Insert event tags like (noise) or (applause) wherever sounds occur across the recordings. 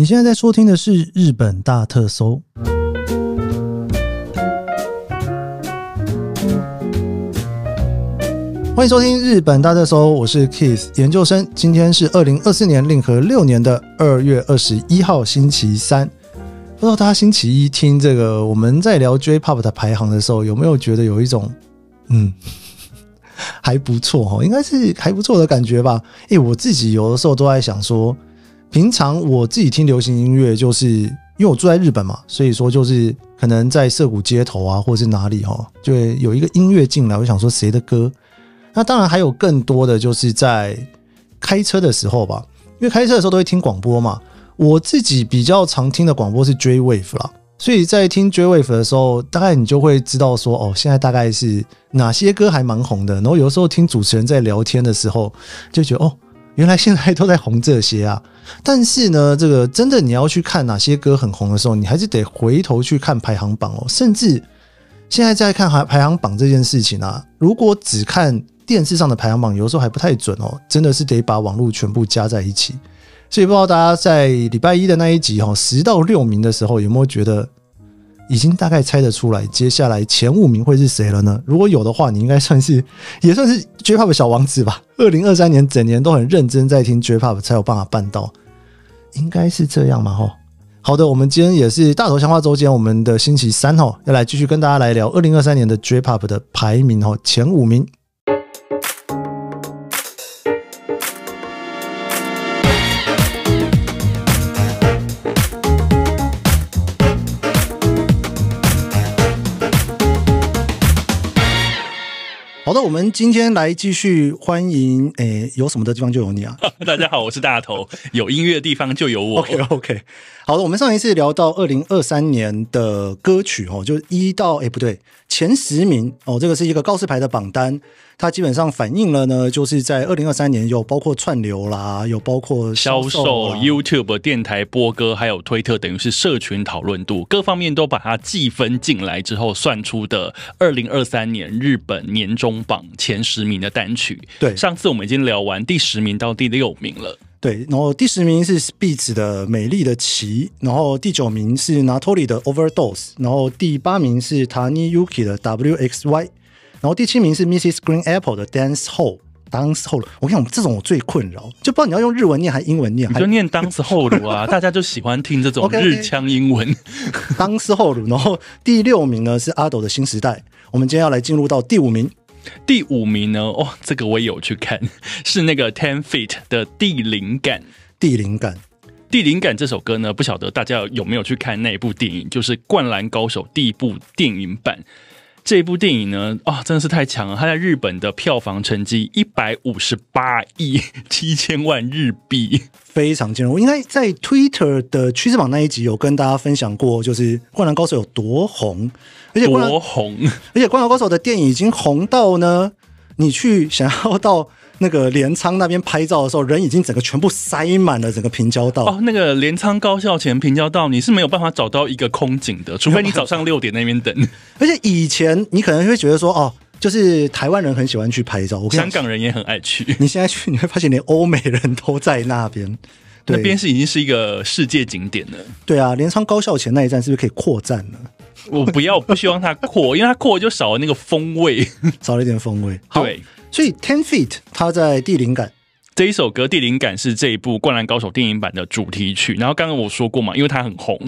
你现在在收听的是《日本大特搜》，欢迎收听《日本大特搜》，我是 Kiss 研究生。今天是二零二四年令和六年的二月二十一号，星期三。不知道大家星期一听这个我们在聊 J-Pop 的排行的时候，有没有觉得有一种嗯还不错哈？应该是还不错的感觉吧？诶，我自己有的时候都在想说。平常我自己听流行音乐，就是因为我住在日本嘛，所以说就是可能在涩谷街头啊，或者是哪里哈，就会有一个音乐进来，我想说谁的歌。那当然还有更多的就是在开车的时候吧，因为开车的时候都会听广播嘛。我自己比较常听的广播是 J Wave 啦，所以在听 J Wave 的时候，大概你就会知道说，哦，现在大概是哪些歌还蛮红的。然后有的时候听主持人在聊天的时候，就觉得哦。原来现在都在红这些啊，(laughs) 但是呢，这个真的你要去看哪些歌很红的时候，你还是得回头去看排行榜哦。甚至现在在看排排行榜这件事情啊，如果只看电视上的排行榜，有时候还不太准哦。真的是得把网络全部加在一起。所以不知道大家在礼拜一的那一集哈，十到六名的时候，有没有觉得？已经大概猜得出来，接下来前五名会是谁了呢？如果有的话，你应该算是 (laughs) 也算是 J-Pop 小王子吧。二零二三年整年都很认真在听 J-Pop，才有办法办到，应该是这样嘛？吼，好的，我们今天也是大头强化周间，我们的星期三吼，要来继续跟大家来聊二零二三年的 J-Pop 的排名吼，前五名。们今天来继续欢迎，诶，有什么的地方就有你啊！(laughs) 大家好，我是大头，有音乐的地方就有我。(laughs) OK OK，好的，我们上一次聊到二零二三年的歌曲哦，就是一到诶不对，前十名哦，这个是一个告示牌的榜单。它基本上反映了呢，就是在二零二三年有包括串流啦，有包括销售、YouTube 电台播歌，还有推特，等于是社群讨论度各方面都把它计分进来之后，算出的二零二三年日本年终榜前十名的单曲。对，上次我们已经聊完第十名到第六名了。对，然后第十名是 Speeds 的《美丽的旗》，然后第九名是 Natoli 的《Overdose》，然后第八名是 Tani Yuki 的《WXY》。然后第七名是 Mrs. Green Apple 的 Dance Hall，Dance Hall。我跟你讲，这种我最困扰，就不知道你要用日文念还是英文念。你就念 Dance Hall 啊，大家就喜欢听这种日腔英文。Dance Hall。然后第六名呢是阿斗的新时代。我们今天要来进入到第五名。第五名呢，哦，这个我也有去看，(laughs) 是那个 Ten Feet 的地灵感。地灵感，地灵感这首歌呢，不晓得大家有没有去看那一部电影，就是《灌篮高手》第一部电影版。这部电影呢，啊，真的是太强了！它在日本的票房成绩一百五十八亿七千万日币，非常惊人。我应该在 Twitter 的趋势榜那一集有跟大家分享过，就是《灌篮高手》有多红，而且多红，而且《灌篮高手》的电影已经红到呢，你去想要到。那个镰仓那边拍照的时候，人已经整个全部塞满了整个平交道。哦，那个镰仓高校前平交道，你是没有办法找到一个空景的，除非你早上六点那边等。而且以前你可能会觉得说，哦，就是台湾人很喜欢去拍照，香港人也很爱去。你现在去，你会发现连欧美人都在那边。那边是已经是一个世界景点了。对啊，镰仓高校前那一站是不是可以扩站了？(laughs) 我不要，不希望它扩，因为它扩就少了那个风味，(laughs) 少了一点风味。对。所以 Ten Feet 它在地灵感这一首歌，地灵感是这一部《灌篮高手》电影版的主题曲。然后刚刚我说过嘛，因为它很红，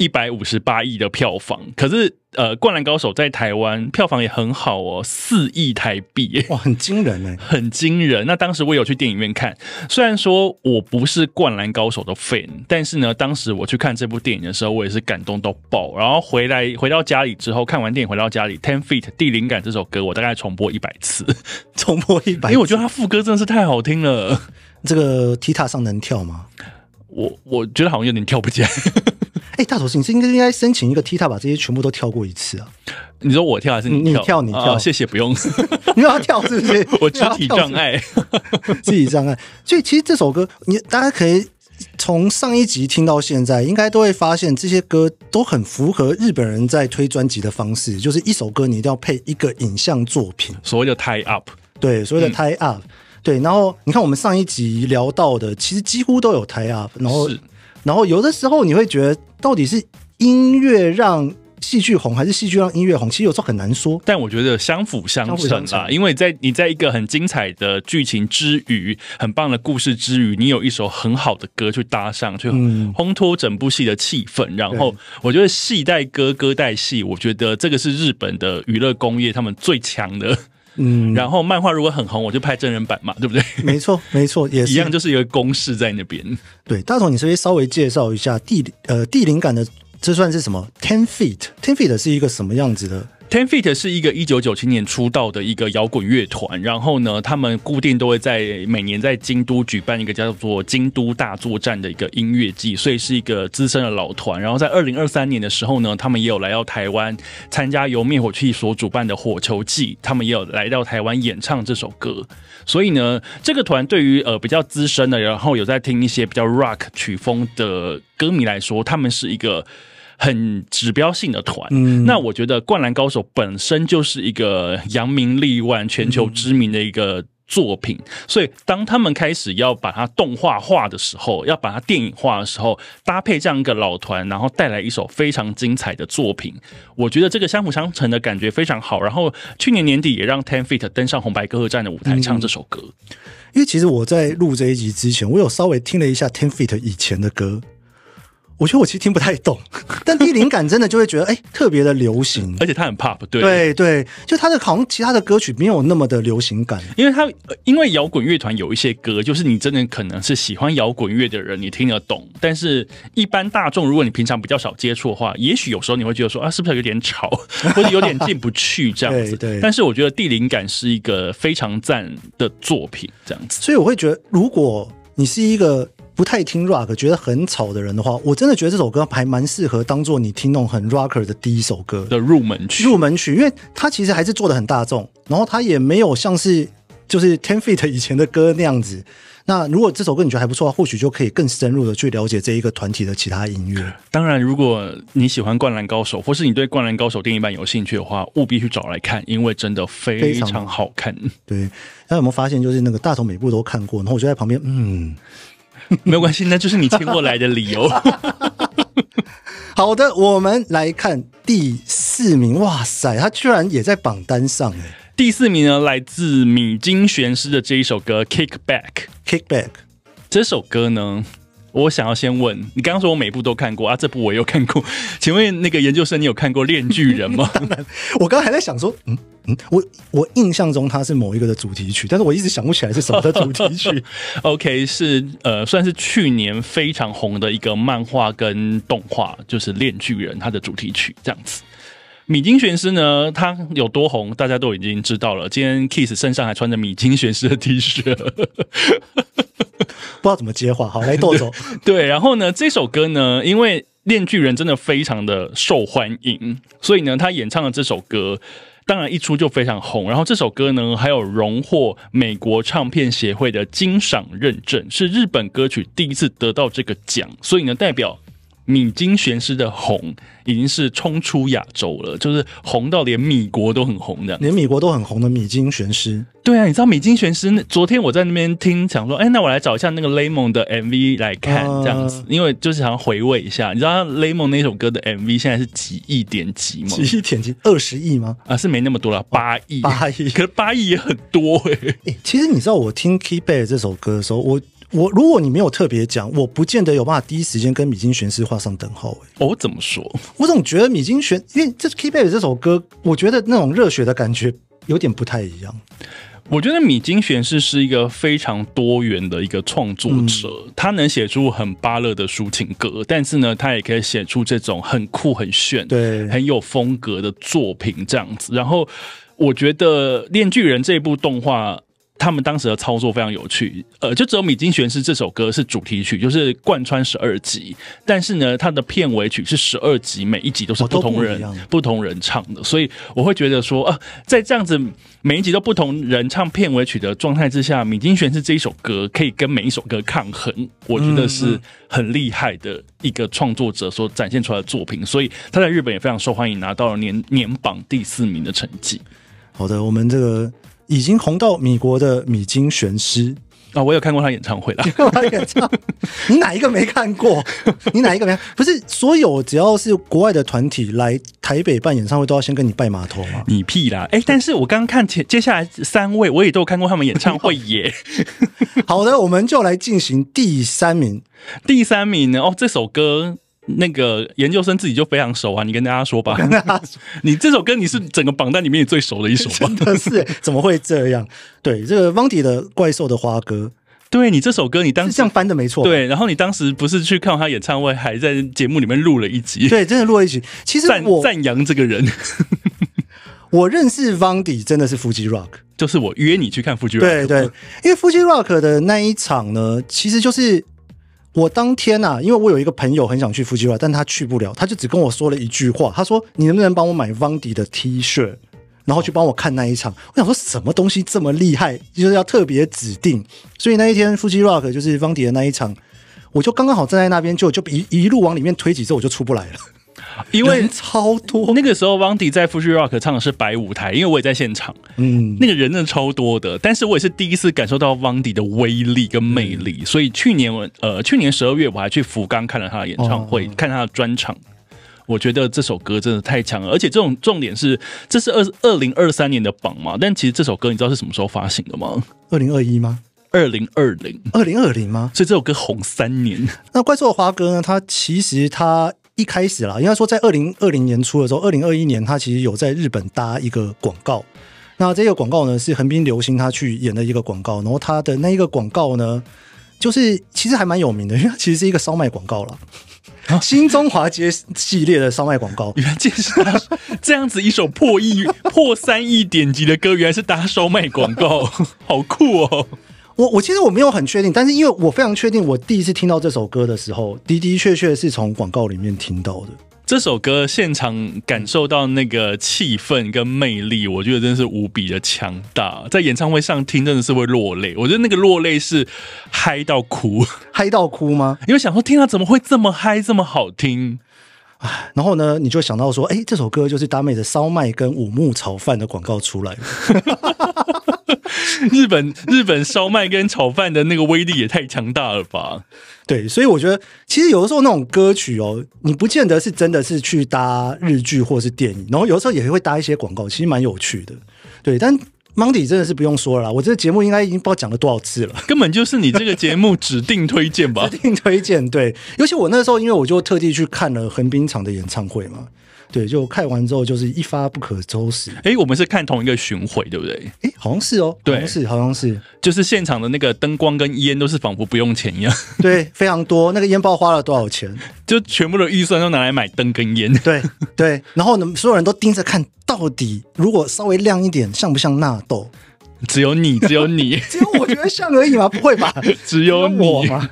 一百五十八亿的票房，可是。呃，《灌篮高手》在台湾票房也很好哦，四亿台币，哇，很惊人哎，(laughs) 很惊人。那当时我有去电影院看，虽然说我不是《灌篮高手》的 fan，但是呢，当时我去看这部电影的时候，我也是感动到爆。然后回来回到家里之后，看完电影回到家里，《Ten Feet》地灵感这首歌，我大概重播一百次，(laughs) 重播一百，因为我觉得它副歌真的是太好听了。这个踢踏上能跳吗？我我觉得好像有点跳不起来。(laughs) 哎，大头，你是应该应该申请一个踢踏，把这些全部都跳过一次啊？你说我跳还是你跳？你跳？谢谢，不用。(laughs) 你要跳是不是？(laughs) 我肢体障碍，(laughs) 肢体障碍。所以其实这首歌，你大家可以从上一集听到现在，应该都会发现这些歌都很符合日本人在推专辑的方式，就是一首歌你一定要配一个影像作品，所谓的 tie up。对，所谓的 tie up。对，然后你看我们上一集聊到的，其实几乎都有 tie up，然后。然后有的时候你会觉得，到底是音乐让戏剧红，还是戏剧让音乐红？其实有时候很难说。但我觉得相辅相相辅成啦，相成因为在你在一个很精彩的剧情之余，很棒的故事之余，你有一首很好的歌去搭上，去嗯烘托整部戏的气氛。然后我觉得戏带歌，歌带戏，我觉得这个是日本的娱乐工业他们最强的。嗯，然后漫画如果很红，我就拍真人版嘛，对不对？没错，(laughs) 没错，也是一样，就是一个公式在那边。对。大头，你稍微稍微介绍一下地呃地灵感的？这算是什么？Ten Feet，Ten Feet 是一个什么样子的？Ten Feet 是一个一九九七年出道的一个摇滚乐团，然后呢，他们固定都会在每年在京都举办一个叫做“京都大作战”的一个音乐季，所以是一个资深的老团。然后在二零二三年的时候呢，他们也有来到台湾参加由灭火器所主办的火球季，他们也有来到台湾演唱这首歌。所以呢，这个团对于呃比较资深的，然后有在听一些比较 rock 曲风的歌迷来说，他们是一个。很指标性的团，嗯。那我觉得《灌篮高手》本身就是一个扬名立万、全球知名的一个作品，所以当他们开始要把它动画化的时候，要把它电影化的时候，搭配这样一个老团，然后带来一首非常精彩的作品，我觉得这个相辅相成的感觉非常好。然后去年年底也让 Ten Feet 登上红白歌合战的舞台唱这首歌，因为其实我在录这一集之前，我有稍微听了一下 Ten Feet 以前的歌，我觉得我其实听不太懂，(laughs) 但地灵感真的就会觉得哎、特别的流行。(laughs) 而且它很 pop，对。对对，就它的好像其他的歌曲没有那么的流行感。因为它呃因为摇滚乐团有一些歌，就是你真的可能是喜欢摇滚乐的人，你听得懂。但是，一般大众如果你平常比较少接触的话，也许有时候你会觉得说啊，是不是有点吵，(laughs) 或者有点进不去这样子。对对但是我觉得《地灵感》是一个非常赞的作品，这样子。所以我会觉得，如果你是一个不太听 rock、觉得很吵的人的话，我真的觉得这首歌还蛮适合当做你听那种很 rocker 的第一首歌。的入门曲，入门曲，因为它其实还是做的很大众，然后它也没有像是就是 Ten Feet 以前的歌那样子。那如果这首歌你觉得还不错的话，或许就可以更深入的去了解这一个团体的其他音乐。当然，如果你喜欢《灌篮高手》，或是你对《灌篮高手》电影版有兴趣的话，务必去找来看，因为真的非非常常好看。对，大家有没有发现，就是那个大头每部都看过，然后我就在旁边，嗯，(laughs) 没有关系，那就是你请我来的理由。(laughs) 好的，我们来看第四名，哇塞，他居然也在榜单上哎第四名呢，来自米津玄师的这一首歌《Kick Back》。，Kickback。这首歌呢，我想要先问你，刚刚说我每部都看过啊，这部我也有看过，(laughs) 请问那个研究生，你有看过《链锯人》吗？(laughs) 当然我刚刚还在想说，嗯嗯，我我印象中它是某一个的主题曲，但是我一直想不起来是什么的主题曲。(laughs) OK，是呃，算是去年非常红的一个漫画跟动画，就是《链锯人》它的主题曲这样子。米津玄师呢，他有多红，大家都已经知道了。今天 Kiss 身上还穿着米津玄师的 T 恤，(laughs) 不知道怎么接话，好，来豆走。(laughs) 对。然后呢，这首歌呢，因为《链锯人》真的非常的受欢迎，所以呢，他演唱的这首歌。当然，一出就非常红。然后这首歌呢，还有荣获美国唱片协会的金赏认证，是日本歌曲第一次得到这个奖。所以呢，代表米津玄师的红已经是冲出亚洲了，就是红到连米国都很红的。连米国都很红的米津玄师，对啊，你知道米津玄师那？昨天我在那边听，想说，哎，那我来找一下那个 Lemon 的 MV 来看，啊这样子，因为就是想要回味一下。你知道 Lemon 那首歌的 MV 现在是几亿点击吗？几亿点击二十亿吗？啊，是没那么多了，八亿，八亿可是八亿也很多哎、诶其实你知道，我听 Keyback 这首歌的时候，我我如果你没有特别讲，我不见得有办法第一时间跟米津玄师画上等号。哎哦，怎么说？我总觉得米津玄，因为这 Keyback 这首歌，我觉得那种热血的感觉有点不太一样。我觉得米津玄师是一个非常多元的一个创作者，他能写出很巴乐的抒情歌，但是呢，他也可以写出这种很酷、很炫、对很有风格的作品这样子。然后，我觉得《链锯人》这部动画。他们当时的操作非常有趣，呃，就只有《米津玄师》这首歌是主题曲，就是贯穿十二集，但是呢，它的片尾曲是十二集，每一集都是不同人、不不同人唱的，所以我会觉得说，啊，在这样子每一集都不同人唱片尾曲的状态之下，米津玄师这一首歌可以跟每一首歌抗衡，我觉得是很厉害的一个创作者所展现出来的作品，所以他在日本也非常受欢迎，拿到了年年榜第四名的成绩。好的，我们这个已经红到米国的米津玄师，啊，我有看过他演唱会啦。他演唱，(laughs) 你哪一个没看过？你哪一个没看？不是所有只要是国外的团体来台北办演唱会，都要先跟你拜码头吗？你屁啦！哎、但是我刚刚看接接下来三位，我也都有看过他们演唱会耶。(laughs) 好的，我们就来进行第三名。第三名呢？哦，这首歌那个研究生自己就非常熟啊，你跟大家说吧。(laughs) 你这首歌你是整个榜单里面最熟的一首吧？真的是怎么会这样？对，这个 Vandy 的怪兽的花歌对你这首歌，你当时是这样翻的没错。对，然后你当时不是去看他演唱会，还在节目里面录了一集，对，真的录了一集。其实我赞扬这个人，(laughs) 我认识 Vandy 真的是 Fuji Rock。就是我约你去看夫妻 rock 对对，因为 Fuji Rock 的那一场呢，其实就是我当天啊，因为我有一个朋友很想去 Fuji Rock，但他去不了，他就只跟我说了一句话，他说：“你能不能帮我买 Vandy 的 T 恤？”然后去帮我看那一场，我想说什么东西这么厉害，就是要特别指定。所以那一天 Fuji Rock 就是 Vandy 的那一场，我就刚刚好站在那边，就就一一路往里面推挤之后，我就出不来了，(laughs) 因为超多。那个时候 Vandy 在 Fuji Rock 唱的是白舞台，因为我也在现场，嗯，那个人真的超多的。但是我也是第一次感受到 Vandy 的威力跟魅嗯力，所以去年我呃去年十二月我还去福冈看了他的演唱会，哦看他的专场。我觉得这首歌真的太强了，而且这种重点是，这是二二零二三年的榜嘛？但其实这首歌你知道是什么时候发行的吗？二零二一吗？二零二零，二零二零吗？所以这首歌红三年。那怪兽的花哥呢？他其实它一开始啦，应该说在二零二零年初的时候，二零二一年他其实有在日本搭一个广告。那这个广告呢是横滨流星他去演的一个广告，然后他的那一个广告呢，就是其实还蛮有名的，因为它其实是一个烧麦广告啦。新中华街系列的烧麦广告，原来这是搭这样子一首破亿、破三亿点击的歌，原来是搭烧麦广告，好酷哦！我我其实我没有很确定，但是因为我非常确定，我第一次听到这首歌的时候，的的确确是从广告里面听到的。这首歌现场感受到那个气氛跟魅力，我觉得真是无比的强大。在演唱会上听真的是会落泪，我觉得那个落泪是嗨到哭，(laughs) 嗨到哭吗？因为想说天啊，怎么会这么嗨，这么好听？然后呢，你就想到说，哎，这首歌就是搭配着烧麦跟五木炒饭的广告出来了。(laughs) 日本日本烧麦跟炒饭的那个威力也太强大了吧？对，所以我觉得其实有的时候那种歌曲哦，你不见得是真的是去搭日剧或是电影，然后有的时候也会搭一些广告，其实蛮有趣的。对，但 Monday 真的是不用说了啦，我这个节目应该已经不知道讲了多少次了。(laughs) 根本就是你这个节目指定推荐吧 (laughs) 指？定推荐，对，尤其我那时候，因为我就特地去看了横滨场的演唱会嘛，对，就看完之后就是一发不可收拾。哎、我们是看同一个巡回，对不对？哎，好像是哦，对好像是，好像是，就是现场的那个灯光跟烟都是仿佛不用钱一样，(laughs) 对，非常多。那个烟包花了多少钱？就全部的预算都拿来买灯跟烟。对对，然后呢，所有人都盯着看，到底如果稍微亮一点，像不像纳豆？只有你，只有你，(laughs) 只有我觉得像而已吗，不会吧？(laughs) 只有你。我吗？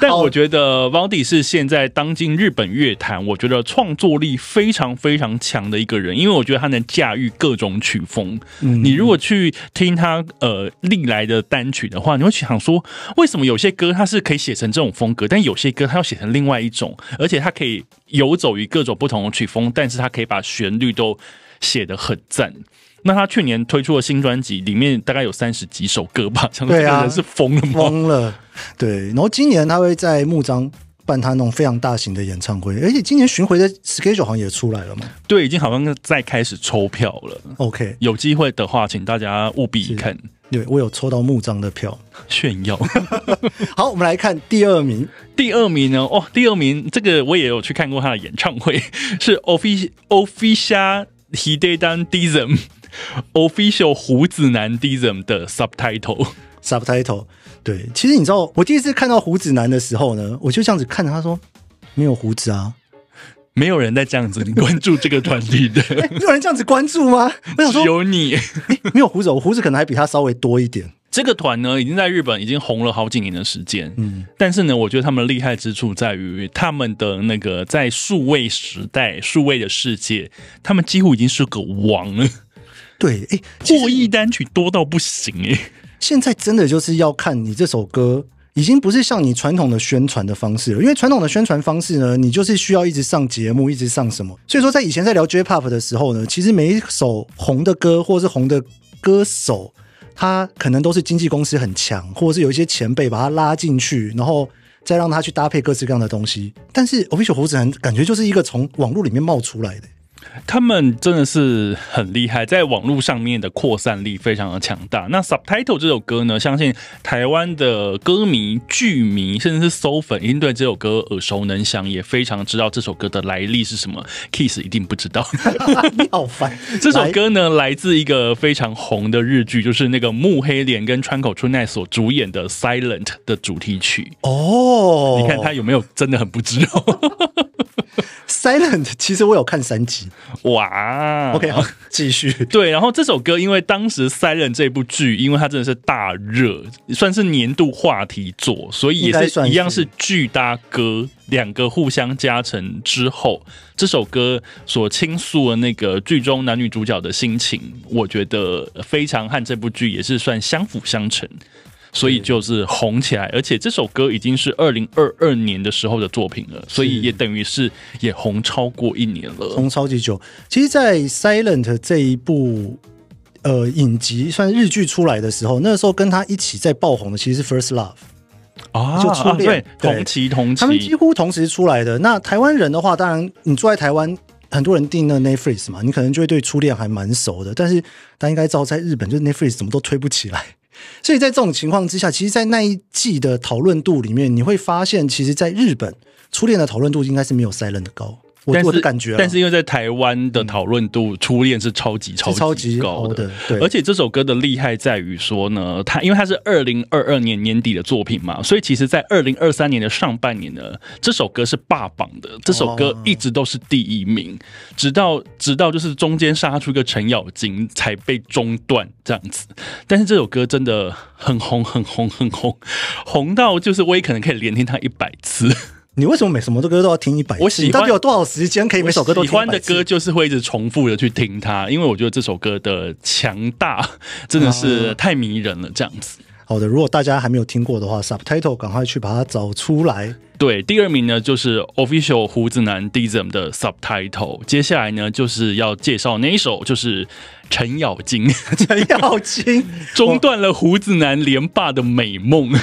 但我觉得 Vandy 是现在当今日本乐坛，我觉得创作力非常非常强的一个人，因为我觉得他能驾驭各种曲风。嗯你如果去听他呃历来的单曲的话，你会想说，为什么有些歌他是可以写成这种风格，但有些歌他要写成另外一种，而且他可以游走于各种不同的曲风，但是他可以把旋律都写得很赞。那他去年推出的新专辑里面大概有三十几首歌吧，对啊个人是疯了吗？疯了。对，然后今年他会在木章办他那种非常大型的演唱会，而且今年巡回的 schedule 好像也出来了嘛。对，已经好像在开始抽票了。OK，有机会的话，请大家务必看对我有抽到木章的票。炫耀。(laughs) 好，我们来看第二名，第二名呢？哦，第二名这个我也有去看过他的演唱会，(laughs) 是 Official Official Hidedan Dism Official 胡子男 Dism 的 Subtitle。subtitle。对，其实你知道，我第一次看到胡子男的时候呢，我就这样子看着他说：“没有胡子啊，没有人在这样子关注这个团体的，(laughs) 没有人这样子关注吗？”我想只说，有你。没有胡子，我胡子可能还比他稍微多一点。这个团呢，已经在日本已经红了好几年的时间。嗯，但是呢，我觉得他们厉害之处在于他们的那个在数位时代、数位的世界，他们几乎已经是个王了，对，哎，破亿单曲多到不行哎、现在真的就是要看你这首歌。已经不是像你传统的宣传的方式了，因为传统的宣传方式呢，你就是需要一直上节目，一直上什么。所以说，在以前在聊 J-Pop 的时候呢，其实每一首红的歌或是红的歌手，他可能都是经纪公司很强，或者是有一些前辈把他拉进去，然后再让他去搭配各式各样的东西。但是 official 胡子男感觉就是一个从网络里面冒出来的。他们真的是很厉害，在网络上面的扩散力非常的强大。那 Subtitle 这首歌呢，相信台湾的歌迷、剧迷，甚至是搜粉，一定对这首歌耳熟能详，也非常知道这首歌的来历是什么。Kiss 一定不知道，(laughs) 你好烦。(laughs) 这首歌呢，来自一个非常红的日剧，就是那个木黑莲跟川口春奈所主演的《Silent》的主题曲。哦，你看他有没有真的很不知道？(laughs) Silent，其实我有看三集。哇，OK，好，继续。(laughs) 对，然后这首歌，因为当时 Silent 这部剧，因为它真的是大热，算是年度话题作，所以也是一样是巨搭歌，两个互相加成之后，这首歌所倾诉的那个剧中男女主角的心情，我觉得非常和这部剧也是算相辅相成。所以就是红起来，而且这首歌已经是二零二二年的时候的作品了，所以也等于是也红超过一年了，红超级久。其实，在《Silent》这一部呃影集算日剧出来的时候，那时候跟他一起在爆红的其实是《First Love》啊，就初恋，同期同期，他们几乎同时出来的。那台湾人的话，当然你住在台湾，很多人订那 Netflix 嘛，你可能就会对初恋还蛮熟的。但是大家应该知道，在日本就是 Netflix 怎么都推不起来。所以在这种情况之下，其实，在那一季的讨论度里面，你会发现，其实，在日本初恋的讨论度应该是没有 Silent 高。我我的感觉，但是因为在台湾的讨论度，初恋是超级超超级高的。对，而且这首歌的厉害在于说呢，它因为它是二零二二年年底的作品嘛，所以其实在二零二三年的上半年呢，这首歌是霸榜的。这首歌一直都是第一名，直到直到就是中间杀出一个程咬金才被中断这样子。但是这首歌真的很红，很红，很红，红到就是我也可能可以连听它一百次。你为什么每什么的歌都要听一百？我喜欢。到底有多少时间可以每首歌都喜欢的歌就是会一直重复的去听它，因为我觉得这首歌的强大 (laughs) 真的是太迷人了。这样子。好的，如果大家还没有听过的话，Subtitle 赶快去把它找出来。对，第二名呢就是 Official 胡子男 Dism 的 Subtitle。接下来呢就是要介绍那一首，就是程咬金。程咬金 (laughs) 中断了胡子男连霸的美梦。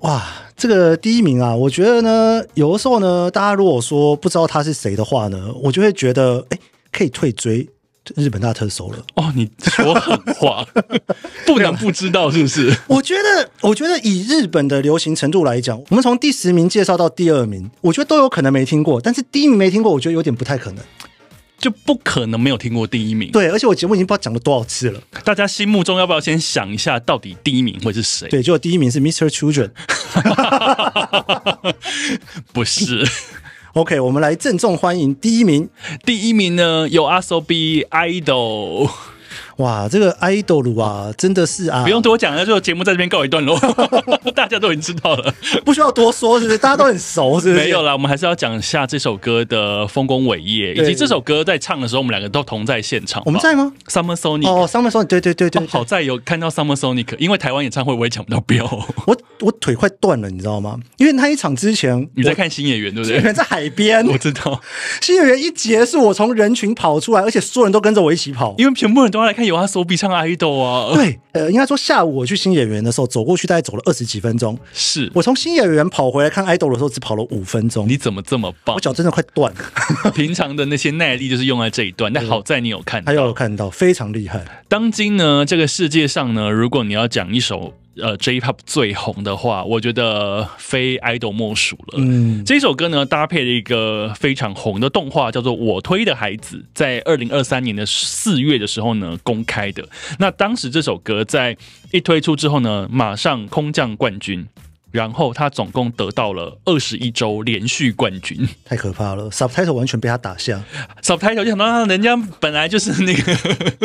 哇，这个第一名啊，我觉得呢，有的时候呢，大家如果说不知道他是谁的话呢，我就会觉得，哎，可以退追日本大特搜了。哦，你说狠话，不能不知道是不是？(laughs) 我觉得，我觉得以日本的流行程度来讲，我们从第十名介绍到第二名，我觉得都有可能没听过，但是第一名没听过，我觉得有点不太可能。就不可能没有听过第一名，对，而且我节目已经不知道讲了多少次了。大家心目中要不要先想一下，到底第一名会是谁？对，就第一名是 Mr. Children，(laughs) 不是。OK，我们来郑重欢迎第一名。第一名呢，有阿 so b Idol。哇，这个 idol 啊，真的是啊，不用多讲了，就节目在这边告一段落，(laughs) 大家都已经知道了，不需要多说，是不是？大家都很熟，是不是？没有啦，我们还是要讲一下这首歌的丰功伟业，以及这首歌在唱的时候，我们两个都同在现场。我们在吗？Summer Sonic 哦，Summer Sonic，对对对对，好在有看到 Summer Sonic，因为台湾演唱会我也抢不到票，我我腿快断了，你知道吗？因为那一场之前你在看新演员，对不对？(laughs) 在海边，我知道。新演员一结束，我从人群跑出来，而且所有人都跟着我一起跑，因为全部人都要来看有他手比唱 idol 啊。对，呃，应该说下午我去新演员的时候，走过去大概走了二十几分钟。是我从新演员跑回来看 idol 的时候，只跑了五分钟。你怎么这么棒？我脚真的快断了。(laughs) 平常的那些耐力就是用在这一段，但好在你有看，他有看到，非常厉害。当今呢，这个世界上呢，如果你要讲一首。呃，J-pop 最红的话，我觉得非 idol 莫属了。嗯，这首歌呢，搭配了一个非常红的动画，叫做《我推的孩子》，在二零二三年的四月的时候呢，公开的。那当时这首歌在一推出之后呢，马上空降冠军。然后他总共得到了二十一周连续冠军，太可怕了！Subtitle 完全被他打下，Subtitle 就想到人家本来就是那个，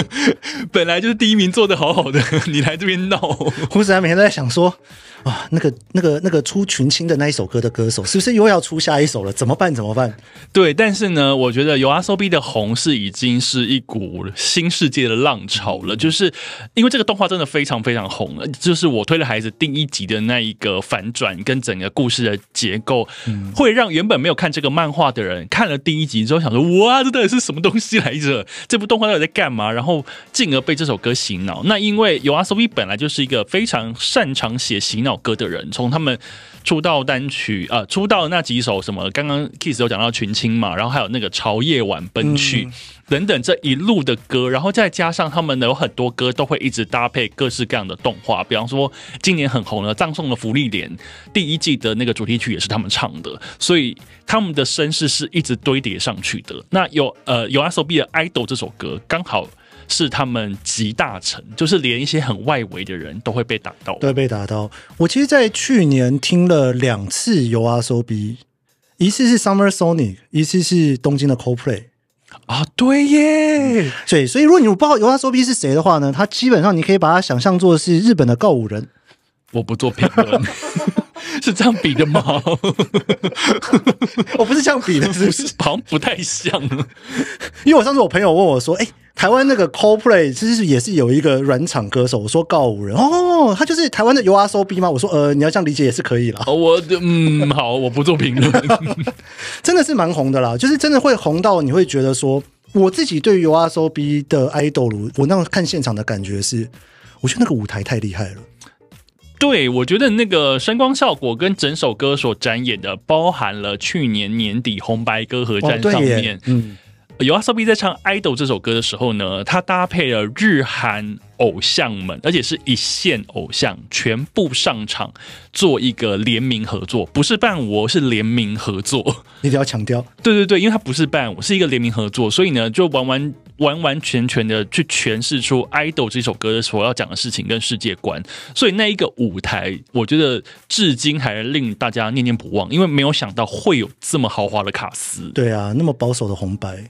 (laughs) 本来就是第一名做的好好的，你来这边闹。(laughs) 胡子安每天都在想说，啊，那个那个那个出群青的那一首歌的歌手，是不是又要出下一首了？怎么办？怎么办？对，但是呢，我觉得有 S O B 的红是已经是一股新世界的浪潮了，就是因为这个动画真的非常非常红了。就是我推了孩子第一集的那一个反转跟整个故事的结构，会让原本没有看这个漫画的人看了第一集之后想说：哇，这到底是什么东西来着？(laughs) 这部动画到底在干嘛？然后进而被这首歌洗脑。那因为有 S O B 本来就是一个非常擅长写洗脑歌的人，从他们出道单曲啊，出道那几首什么，刚刚 Kiss 有讲到群青嘛，然后还有那个朝夜晚奔去等等这一路的歌，然后再加上他们的有很多歌都会一直搭配各式各样的动画，比方说今年很红的《葬送的福利莲》第一季的那个主题曲也是他们唱的，所以他们的声势是一直堆叠上去的。那有呃有 S O B 的《idol》这首歌刚好。是他们集大成，就是连一些很外围的人都会被打到，对被打到。我其实，在去年听了两次有 S O B，一次是 Summer Sonic，一次是东京的 CoPlay。啊，对耶，对，所以如果你不知道有 S O B 是谁的话呢，他基本上你可以把它想象作是日本的告五人。我不做评论，(laughs) 是这样比的吗？我 (laughs) 不是这样比的，是不是？(laughs) 好像不太像。因为我上次我朋友问我说：“哎。”台湾那个 CoPlay 其实也是有一个软场歌手，我说告五人哦，他就是台湾的 URSOB 吗？我说呃，你要这样理解也是可以啦。我嗯好，我不做评论，(laughs) 真的是蛮红的啦，就是真的会红到你会觉得说，我自己对于 URSOB 的 idol，我那看现场的感觉是，我觉得那个舞台太厉害了。对，我觉得那个声光效果跟整首歌所展演的，包含了去年年底红白歌合战上面，嗯。有阿 o b 在唱《idol》这首歌的时候呢，他搭配了日韩偶像们，而且是一线偶像，全部上场做一个联名合作，不是伴舞，是联名合作。(laughs) 一定要强调，对对对，因为它不是伴舞，是一个联名合作，所以呢，就完完完完全全的去诠释出《idol》这首歌所要讲的事情跟世界观。所以那一个舞台，我觉得至今还令大家念念不忘，因为没有想到会有这么豪华的卡司。对啊，那么保守的红白。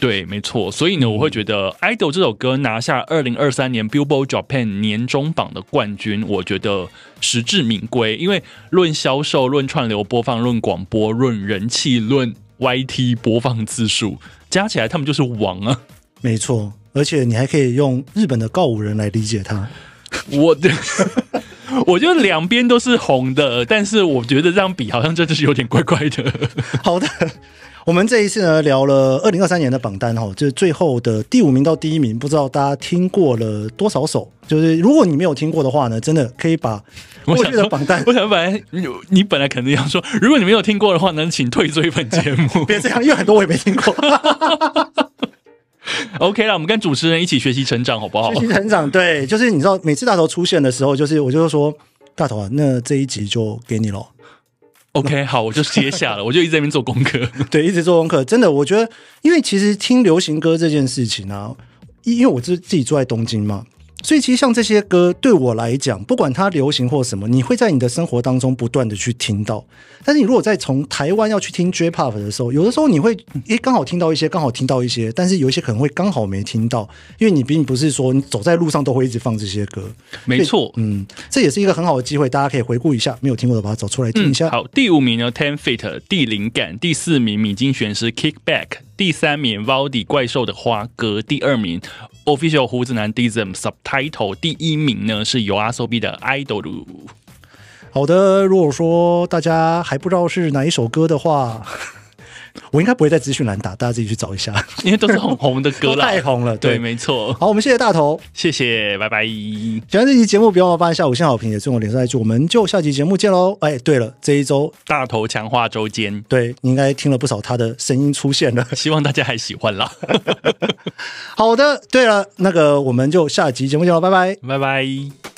对，没错，所以呢，我会觉得《idol》这首歌拿下二零二三年 Billboard Japan 年终榜的冠军，我觉得实至名归。因为论销售、论串流播放、论广播、论人气、论 YT 播放次数，加起来他们就是王啊！没错，而且你还可以用日本的告五人来理解他。我的，我觉得两边都是红的，但是我觉得这样比好像真的是有点怪怪的。好的。我们这一次呢聊了二零二三年的榜单哈，就是最后的第五名到第一名，不知道大家听过了多少首？就是如果你没有听过的话呢，真的可以把过去的榜单。我想本来你你本来肯定要说，如果你没有听过的话呢，请退追本节目。(laughs) 别这样，因为很多我也没听过。(laughs) OK 了，我们跟主持人一起学习成长，好不好？学习成长，对，就是你知道，每次大头出现的时候，就是我就说，大头啊，那这一集就给你了。OK，(laughs) 好，我就接下了，我就一直在那边做功课，(laughs) 对，一直做功课。真的，我觉得，因为其实听流行歌这件事情啊，因为我自自己住在东京嘛。所以其实像这些歌对我来讲，不管它流行或什么，你会在你的生活当中不断的去听到。但是你如果在从台湾要去听 J-Pop 的时候，有的时候你会诶刚好听到一些，刚好听到一些，但是有一些可能会刚好没听到，因为你并不是说你走在路上都会一直放这些歌。没错，嗯，这也是一个很好的机会，大家可以回顾一下，没有听过的把它找出来听一下。好，第五名呢，Ten Feet 地灵感，第四名米津玄师 Kickback。第三名 Valdi 怪兽的花哥，第二名 Official 胡子男 Dism Subtitle，第一名呢是有阿 SOB 的 Idol。好的，如果说大家还不知道是哪一首歌的话。我应该不会在资讯栏打，大家自己去找一下，因为都是很红的歌，太红了。对，没错。好，我们谢谢大头，谢谢，拜拜。喜欢这期节目，别忘了帮下五星好评，也送我点赞祝我们就下期节目见喽。哎，对了，这一周大头强化周间，对，你应该听了不少他的声音出现了，(laughs) 希望大家还喜欢啦。(laughs) 好的，对了，那个我们就下期节目见喽，拜拜，拜拜。